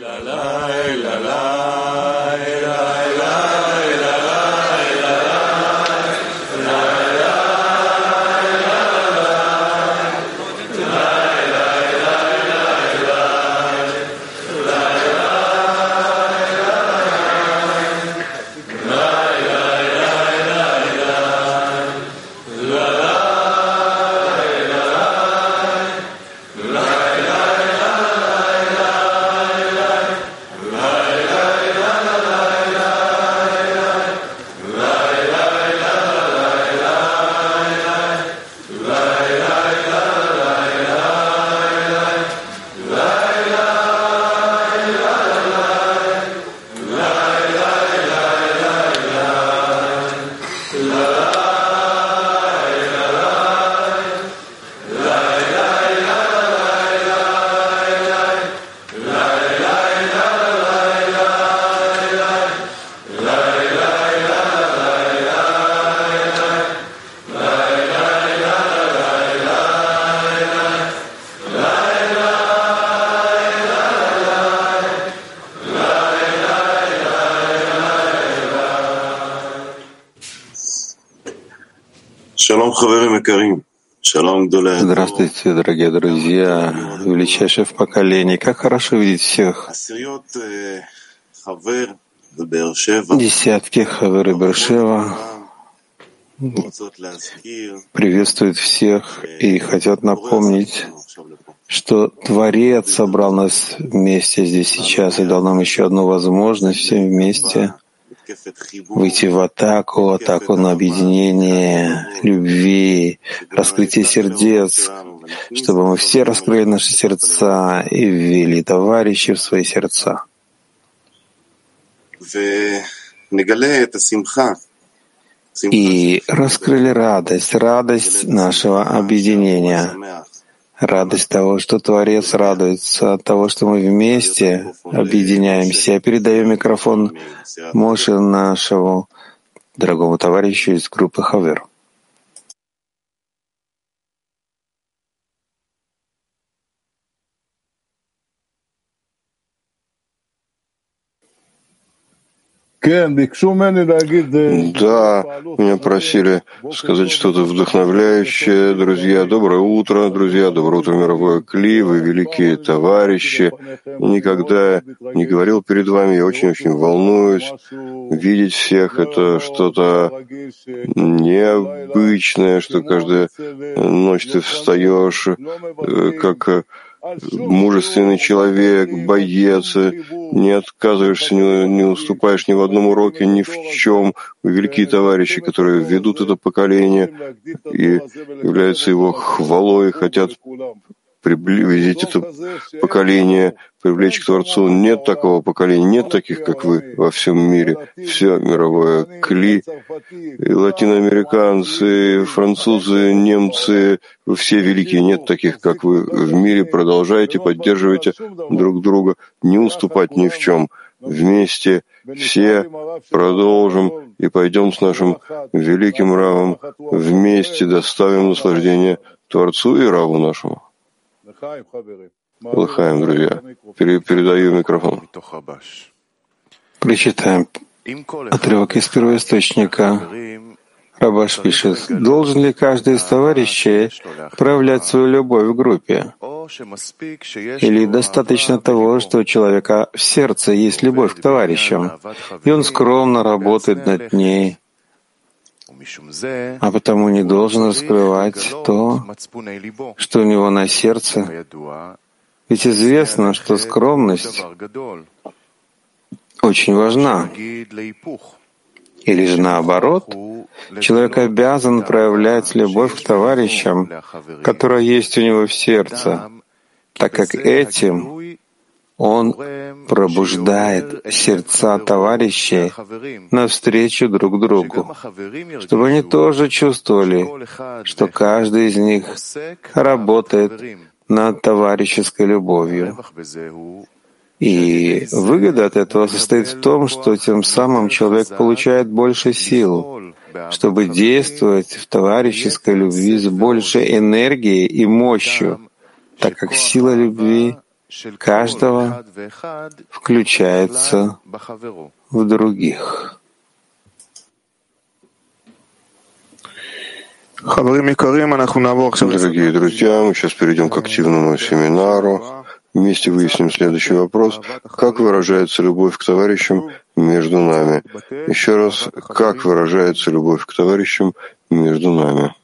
la la. Здравствуйте, дорогие друзья, величайшие в поколении. Как хорошо видеть всех. Десятки Хаверы Бершева приветствуют всех и хотят напомнить, что Творец собрал нас вместе здесь сейчас и дал нам еще одну возможность всем вместе выйти в атаку, атаку на объединение, любви, раскрытие сердец, чтобы мы все раскрыли наши сердца и ввели товарищи в свои сердца. И раскрыли радость, радость нашего объединения, радость того, что Творец радуется от того, что мы вместе объединяемся. Я передаю микрофон Моше нашему дорогому товарищу из группы Хавер. Да, меня просили сказать что-то вдохновляющее. Друзья, доброе утро, друзья, доброе утро, мировое Кли, вы великие товарищи. Никогда не говорил перед вами, я очень-очень волнуюсь. Видеть всех — это что-то необычное, что каждую ночь ты встаешь, э, как мужественный человек, боец, не отказываешься, не, не уступаешь ни в одном уроке, ни в чем. Великие товарищи, которые ведут это поколение и являются его хвалой, хотят приблизить это поколение, привлечь к Творцу. Нет такого поколения, нет таких, как вы во всем мире. Все мировое кли, и латиноамериканцы, французы, немцы, все великие, нет таких, как вы в мире. Продолжайте, поддерживайте друг друга, не уступать ни в чем. Вместе все продолжим и пойдем с нашим великим Равом вместе доставим наслаждение Творцу и Раву нашему. Лыхаем, друзья. Передаю микрофон. Прочитаем отрывок из первоисточника. Рабаш пишет, должен ли каждый из товарищей проявлять свою любовь в группе? Или достаточно того, что у человека в сердце есть любовь к товарищам, и он скромно работает над ней, а потому не должен раскрывать то, что у него на сердце. Ведь известно, что скромность очень важна. Или же наоборот, человек обязан проявлять любовь к товарищам, которая есть у него в сердце, так как этим он пробуждает сердца товарищей навстречу друг другу, чтобы они тоже чувствовали, что каждый из них работает над товарищеской любовью. И выгода от этого состоит в том, что тем самым человек получает больше сил, чтобы действовать в товарищеской любви с большей энергией и мощью, так как сила любви — каждого включается в других. Дорогие друзья, мы сейчас перейдем к активному семинару. Вместе выясним следующий вопрос. Как выражается любовь к товарищам между нами? Еще раз, как выражается любовь к товарищам между нами?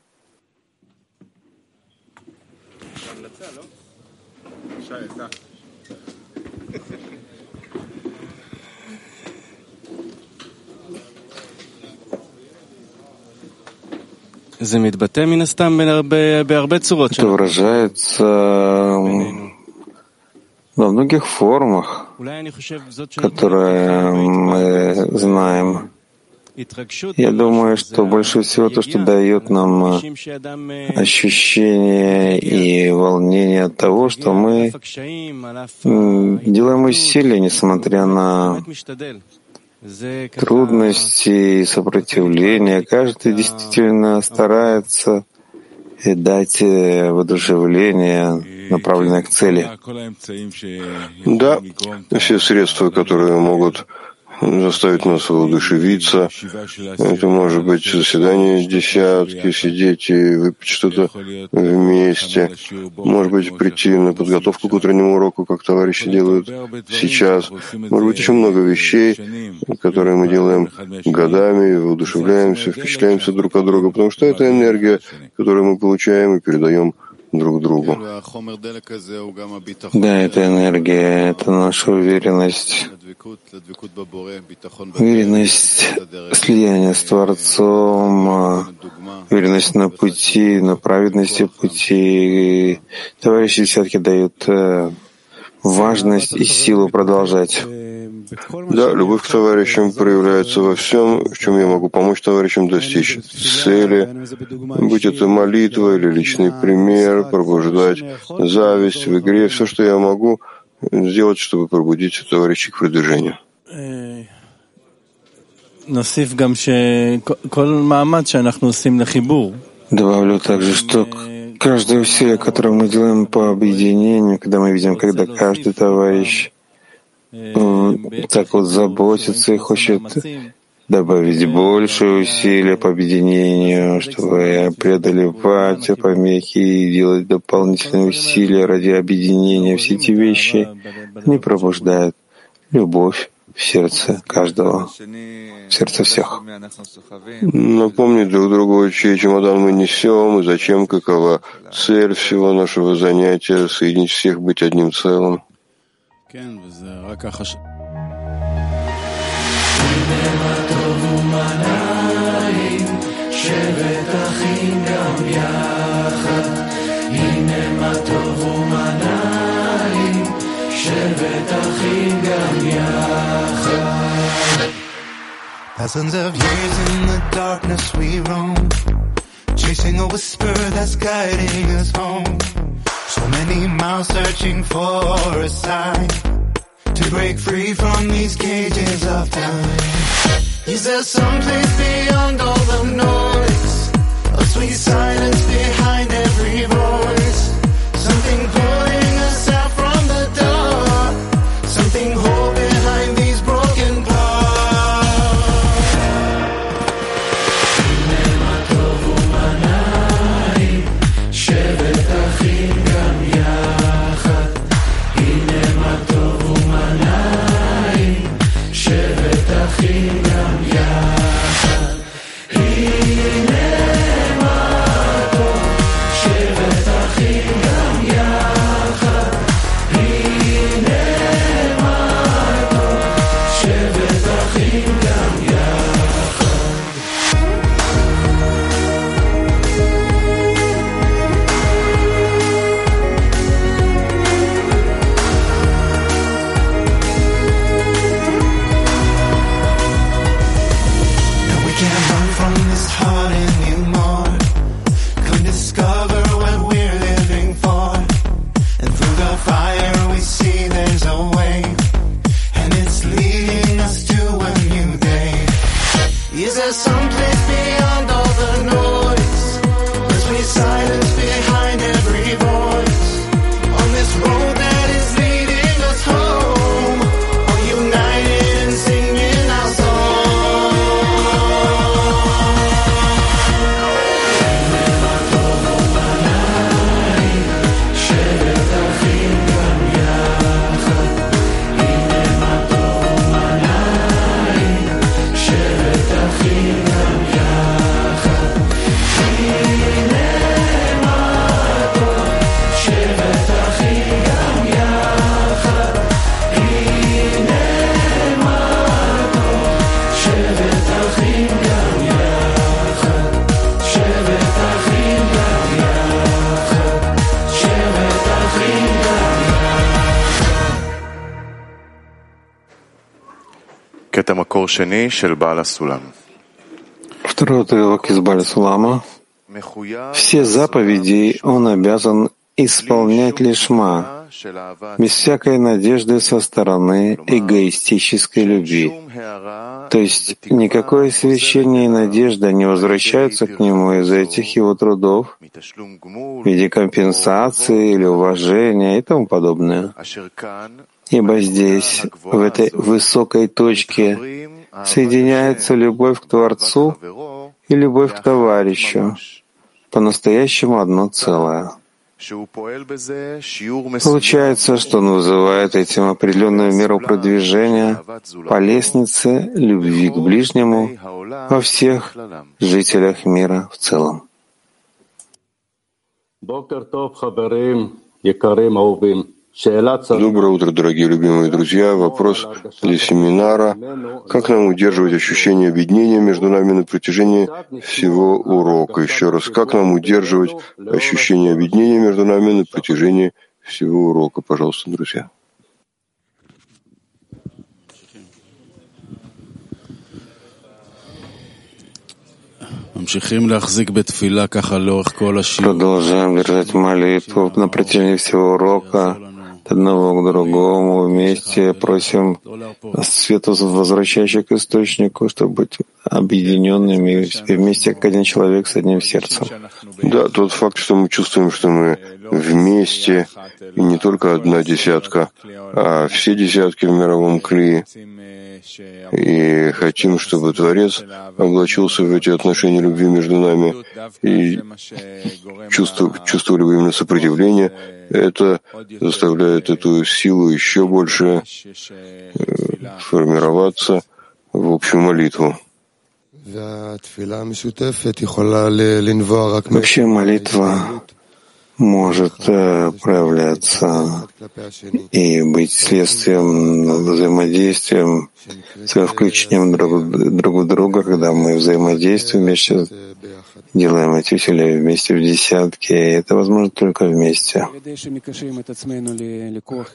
Это выражается во многих формах, которые мы знаем. Я думаю, что больше всего то, что дает нам ощущение и волнение от того, что мы делаем усилия, несмотря на трудности и сопротивления. Каждый действительно старается дать э, воодушевление, направленное к цели. Да, все средства, которые могут заставить нас воодушевиться. Это может быть заседание десятки, сидеть и выпить что-то вместе. Может быть, прийти на подготовку к утреннему уроку, как товарищи делают сейчас. Может быть, еще много вещей, которые мы делаем годами, воодушевляемся, впечатляемся друг от друга, потому что это энергия, которую мы получаем и передаем друг другу. Да, это энергия, это наша уверенность, уверенность слияния с Творцом, уверенность на пути, на праведности пути. Товарищи все-таки дают э, важность и силу продолжать. Да, любовь к товарищам проявляется во всем, в чем я могу помочь товарищам достичь цели, будь это молитва или личный пример, пробуждать зависть в игре, все, что я могу сделать, чтобы пробудить товарищей к продвижению. Добавлю также, что каждое усилие, которое мы делаем по объединению, когда мы видим, когда каждый товарищ так вот заботится и хочет добавить больше усилия по объединению, чтобы преодолевать помехи и делать дополнительные усилия ради объединения. Все эти вещи не пробуждают любовь в сердце каждого, в сердце всех. Напомнить друг другу, чей чемодан мы несем и зачем, какова цель всего нашего занятия, соединить всех, быть одним целым. כן, וזה רק החש... שבט אחים גם יחד, הנה מה טוב ומה נעים, שבט אחים גם יחד. Thousands of years in the darkness we roam, chasing a whisper that's guiding us home. So many miles searching for a sign to break free from these cages of time. Is there some place beyond all the noise? A sweet silence behind every voice. Второй отрывок из Баля Сулама. Все заповеди он обязан исполнять лишма, без всякой надежды со стороны эгоистической любви. То есть никакое освящение и надежда не возвращаются к нему из-за этих его трудов в виде компенсации или уважения и тому подобное. Ибо здесь, в этой высокой точке, соединяется любовь к Творцу и любовь к товарищу, по-настоящему одно целое. Получается, что он вызывает этим определенную меру продвижения по лестнице любви к ближнему во всех жителях мира в целом. Доброе утро, дорогие любимые друзья. Вопрос для семинара. Как нам удерживать ощущение объединения между нами на протяжении всего урока? Еще раз, как нам удерживать ощущение объединения между нами на протяжении всего урока? Пожалуйста, друзья. Продолжаем держать молитву на протяжении всего урока одного к другому вместе просим свету возвращающих к источнику, чтобы быть объединенными вместе как один человек с одним сердцем. Да, тот факт, что мы чувствуем, что мы вместе, и не только одна десятка, а все десятки в мировом клее, и хотим, чтобы Творец облачился в эти отношения любви между нами и чувствовали бы именно сопротивление, это заставляет эту силу еще больше э, формироваться в общую молитву. Вообще молитва может э, проявляться и быть следствием взаимодействием, своим включением друг, друг в друга, когда мы взаимодействуем вместе, делаем эти усилия вместе в десятки, и это возможно только вместе.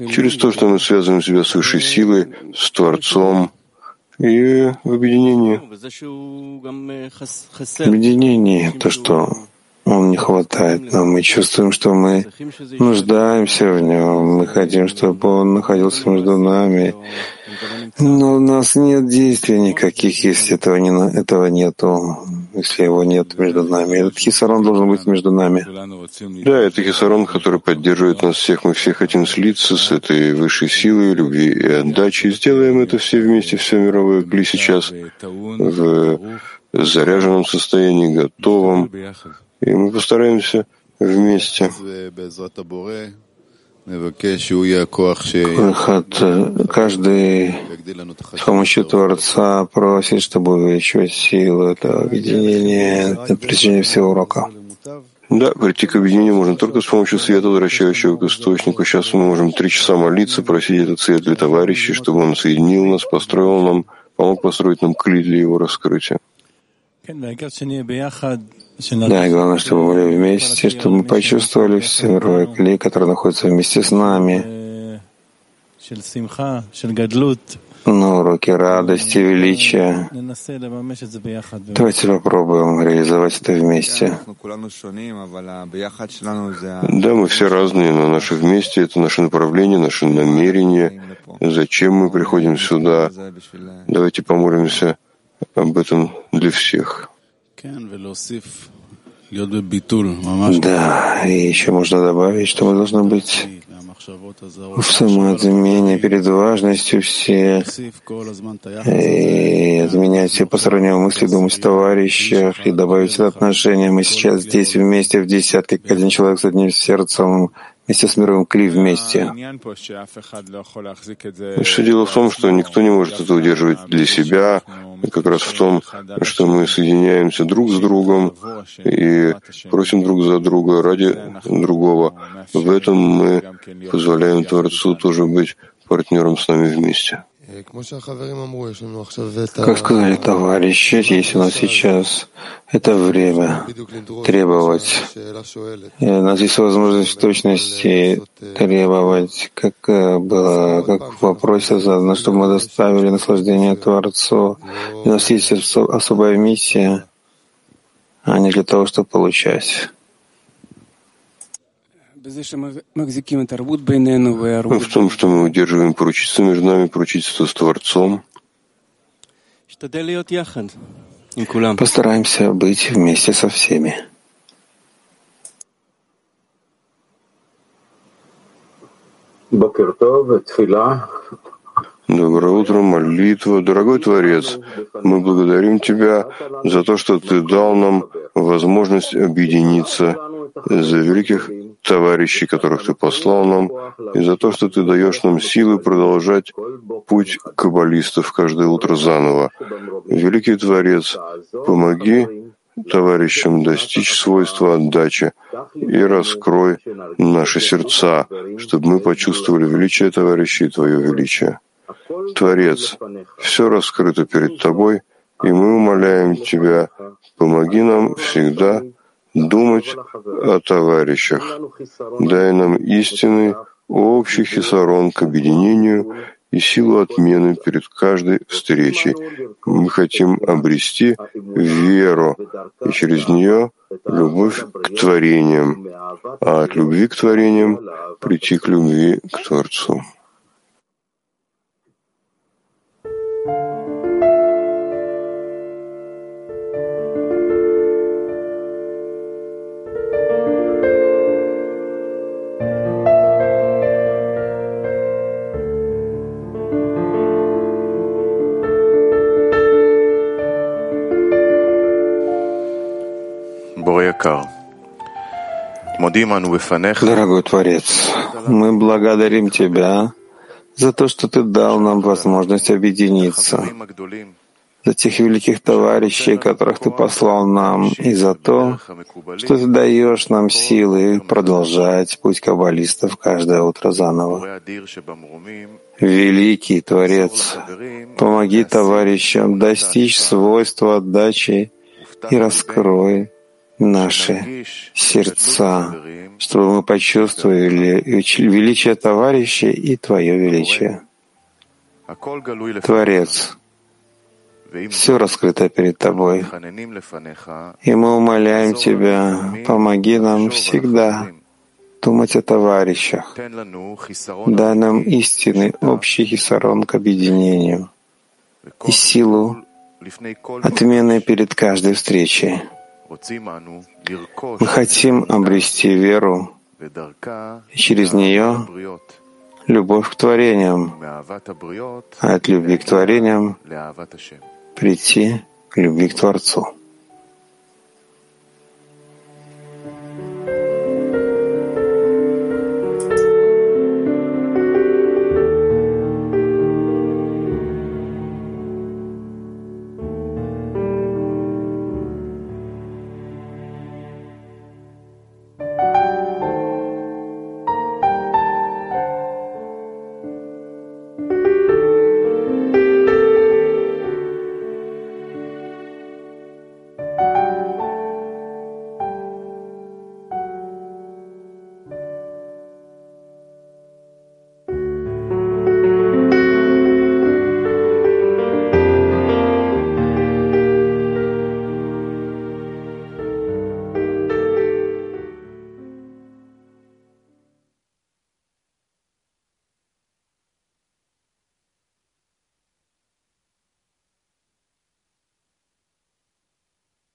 Через то, что мы связываем себя с высшей силой, с Творцом, и в объединении. Объединение — то, что он не хватает нам. Мы чувствуем, что мы нуждаемся в нем. Мы хотим, чтобы он находился между нами. Но у нас нет действий никаких, если этого, не, этого нету, если его нет между нами. Этот хисарон должен быть между нами. Да, это хисарон, который поддерживает нас всех. Мы все хотим слиться с этой высшей силой, любви и отдачи. Сделаем это все вместе, все мировое кли сейчас в заряженном состоянии, готовом. И мы постараемся вместе. Каждый с помощью Творца просит, чтобы увеличивать силу этого объединения на протяжении всего урока. Да, прийти к объединению можно только с помощью света, возвращающего к источнику. Сейчас мы можем три часа молиться, просить этот свет для товарищей, чтобы он соединил нас, построил нам, помог построить нам клей для его раскрытия. Да, и главное, чтобы мы были вместе, чтобы мы почувствовали все клей, который находится вместе с нами. На уроке радости, величия. Давайте попробуем реализовать это вместе. Да, мы все разные, но наше вместе — это наше направление, наше намерение. Зачем мы приходим сюда? Давайте помолимся об этом для всех. Да, и еще можно добавить, что мы должны быть в самоотмене перед важностью все и отменять все посторонние мысли, думать о товарищах и добавить это отношение. Мы сейчас здесь вместе в десятке, как один человек с одним сердцем, вместе с мировым Кли вместе. Что дело в том, что никто не может это удерживать для себя, как раз в том, что мы соединяемся друг с другом и просим друг за друга ради другого. В этом мы позволяем Творцу тоже быть партнером с нами вместе. Как сказали товарищи, есть у нас сейчас это время требовать. И у нас есть возможность в точности требовать, как э, было, как в вопросе задано, чтобы мы доставили наслаждение Творцу. И у нас есть особая миссия, а не для того, чтобы получать. В том, что мы удерживаем поручительство между нами, поручительство с Творцом. Постараемся быть вместе со всеми. Доброе утро, молитва. Дорогой Творец, мы благодарим Тебя за то, что Ты дал нам возможность объединиться за великих товарищей, которых Ты послал нам, и за то, что Ты даешь нам силы продолжать путь каббалистов каждое утро заново. Великий Творец, помоги товарищам достичь свойства отдачи и раскрой наши сердца, чтобы мы почувствовали величие товарищей и Твое величие. Творец, все раскрыто перед Тобой, и мы умоляем Тебя, помоги нам всегда думать о товарищах. Дай нам истинный общий хисарон к объединению и силу отмены перед каждой встречей. Мы хотим обрести веру, и через нее любовь к творениям, а от любви к творениям прийти к любви к Творцу. Дорогой Творец, мы благодарим Тебя за то, что Ты дал нам возможность объединиться, за тех великих товарищей, которых Ты послал нам, и за то, что Ты даешь нам силы продолжать путь каббалистов каждое утро заново. Великий Творец, помоги товарищам достичь свойства отдачи и раскрой наши сердца, чтобы мы почувствовали величие товарища и Твое величие. Творец, все раскрыто перед Тобой, и мы умоляем Тебя, помоги нам всегда думать о товарищах, дай нам истинный общий хисарон к объединению и силу отмены перед каждой встречей. Мы хотим обрести веру и через нее любовь к творениям, а от любви к творениям прийти к любви к Творцу.